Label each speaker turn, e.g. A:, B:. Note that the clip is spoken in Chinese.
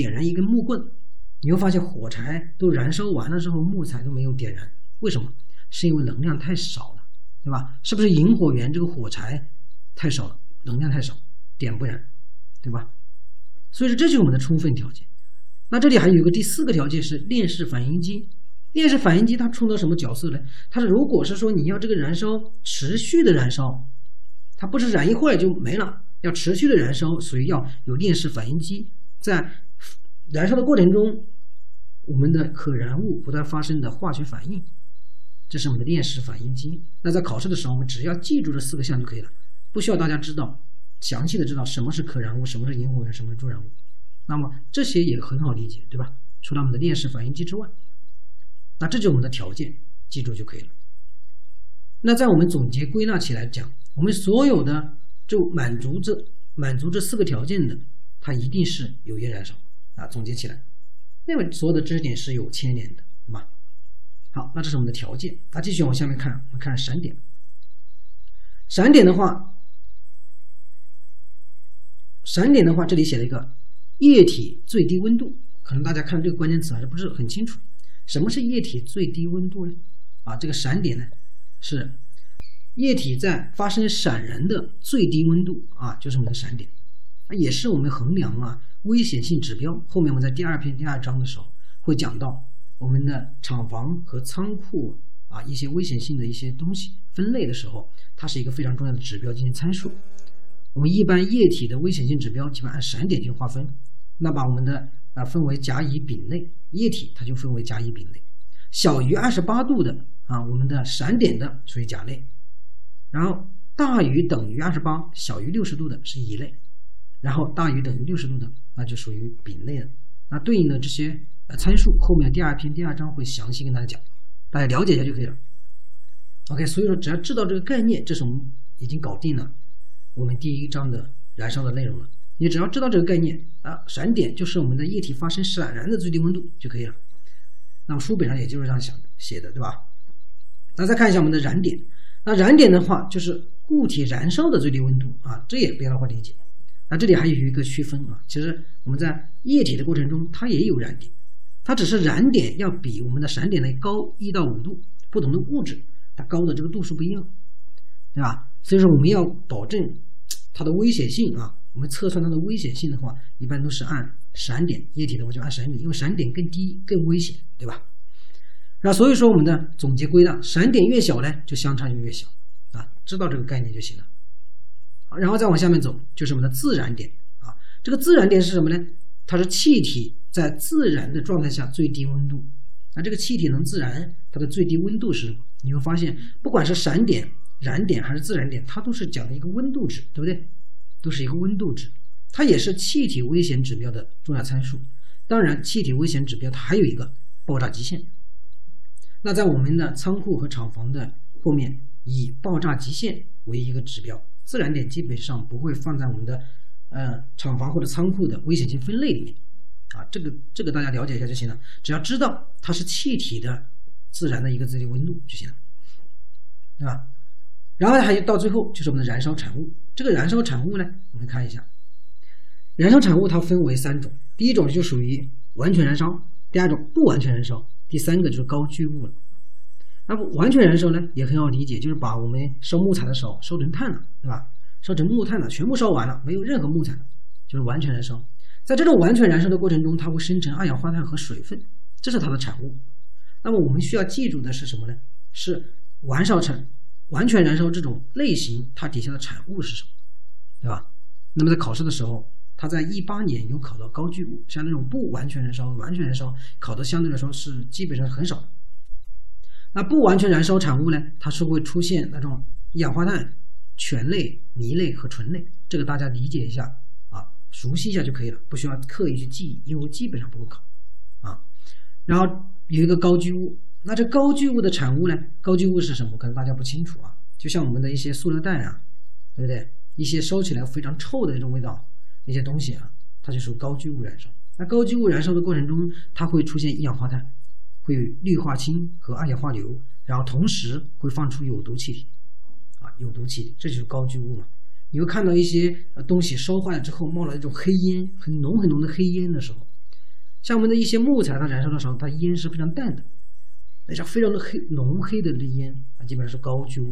A: 点燃一根木棍，你会发现火柴都燃烧完了之后，木材都没有点燃，为什么？是因为能量太少了，对吧？是不是引火源这个火柴太少了，能量太少，点不燃，对吧？所以说这就是我们的充分条件。那这里还有一个第四个条件是链式反应机。链式反应机它充当什么角色呢？它是如果是说你要这个燃烧持续的燃烧，它不是燃一会儿就没了，要持续的燃烧，所以要有链式反应机在燃烧的过程中，我们的可燃物不断发生的化学反应，这是我们的链式反应机。那在考试的时候，我们只要记住这四个项就可以了，不需要大家知道详细的知道什么是可燃物，什么是引火源，什么是助燃物。那么这些也很好理解，对吧？除了我们的链式反应机之外。那这就是我们的条件，记住就可以了。那在我们总结归纳起来讲，我们所有的就满足这满足这四个条件的，它一定是有烟燃烧啊。总结起来，因为所有的知识点是有牵连的，对吧？好，那这是我们的条件。那继续往下面看，我们看闪点。闪点的话，闪点的话，这里写了一个液体最低温度，可能大家看这个关键词还是不是很清楚。什么是液体最低温度呢？啊，这个闪点呢，是液体在发生闪燃的最低温度啊，就是我们的闪点，也是我们衡量啊危险性指标。后面我们在第二篇第二章的时候会讲到我们的厂房和仓库啊一些危险性的一些东西分类的时候，它是一个非常重要的指标进行参数。我们一般液体的危险性指标基本按闪点去划分，那把我们的。啊，分为甲乙丙类液体，它就分为甲乙丙类。小于二十八度的啊，我们的闪点的属于甲类。然后大于等于二十八，小于六十度的是乙类。然后大于等于六十度的，那就属于丙类了。那对应的这些呃参数，后面第二篇第二章会详细跟大家讲，大家了解一下就可以了。OK，所以说只要知道这个概念，这是我们已经搞定了我们第一章的燃烧的内容了。你只要知道这个概念啊，闪点就是我们的液体发生闪燃的最低温度就可以了。那么书本上也就是这样想写的，对吧？那再看一下我们的燃点，那燃点的话就是固体燃烧的最低温度啊，这也不要的话理解。那这里还有一个区分啊，其实我们在液体的过程中它也有燃点，它只是燃点要比我们的闪点呢高一到五度，不同的物质它高的这个度数不一样，对吧？所以说我们要保证它的危险性啊。我们测算它的危险性的话，一般都是按闪点，液体的话就按闪点，因为闪点更低更危险，对吧？那所以说我们的总结归纳，闪点越小呢，就相差就越小啊，知道这个概念就行了。然后再往下面走，就是我们的自燃点啊。这个自燃点是什么呢？它是气体在自燃的状态下最低温度。那这个气体能自燃，它的最低温度是什么？你会发现，不管是闪点、燃点还是自燃点，它都是讲的一个温度值，对不对？都是一个温度值，它也是气体危险指标的重要参数。当然，气体危险指标它还有一个爆炸极限。那在我们的仓库和厂房的后面，以爆炸极限为一个指标，自燃点基本上不会放在我们的呃厂房或者仓库的危险性分类里面。啊，这个这个大家了解一下就行了，只要知道它是气体的自燃的一个最低温度就行了，对吧？然后还有到最后就是我们的燃烧产物。这个燃烧产物呢，我们看一下，燃烧产物它分为三种，第一种就属于完全燃烧，第二种不完全燃烧，第三个就是高聚物了。那不完全燃烧呢，也很好理解，就是把我们烧木材的时候烧成炭了，对吧？烧成木炭了，全部烧完了，没有任何木材，就是完全燃烧。在这种完全燃烧的过程中，它会生成二氧化碳和水分，这是它的产物。那么我们需要记住的是什么呢？是完烧成。完全燃烧这种类型，它底下的产物是什么，对吧？那么在考试的时候，它在一八年有考到高聚物，像那种不完全燃烧、完全燃烧考的相对来说是基本上很少。那不完全燃烧产物呢，它是会出现那种一氧化碳、醛类、醚类和醇类，这个大家理解一下啊，熟悉一下就可以了，不需要刻意去记忆，因为基本上不会考啊。然后有一个高聚物。那这高聚物的产物呢？高聚物是什么？可能大家不清楚啊。就像我们的一些塑料袋啊，对不对？一些烧起来非常臭的那种味道，那些东西啊，它就属于高聚物燃烧。那高聚物燃烧的过程中，它会出现一氧化碳，会有氯化氢和二氧化硫，然后同时会放出有毒气体，啊，有毒气体，这就是高聚物嘛。你会看到一些东西烧坏了之后冒了一种黑烟，很浓很浓的黑烟的时候，像我们的一些木材，它燃烧的时候，它烟是非常淡的，那像非常的黑浓黑的那烟啊，基本上是高聚物。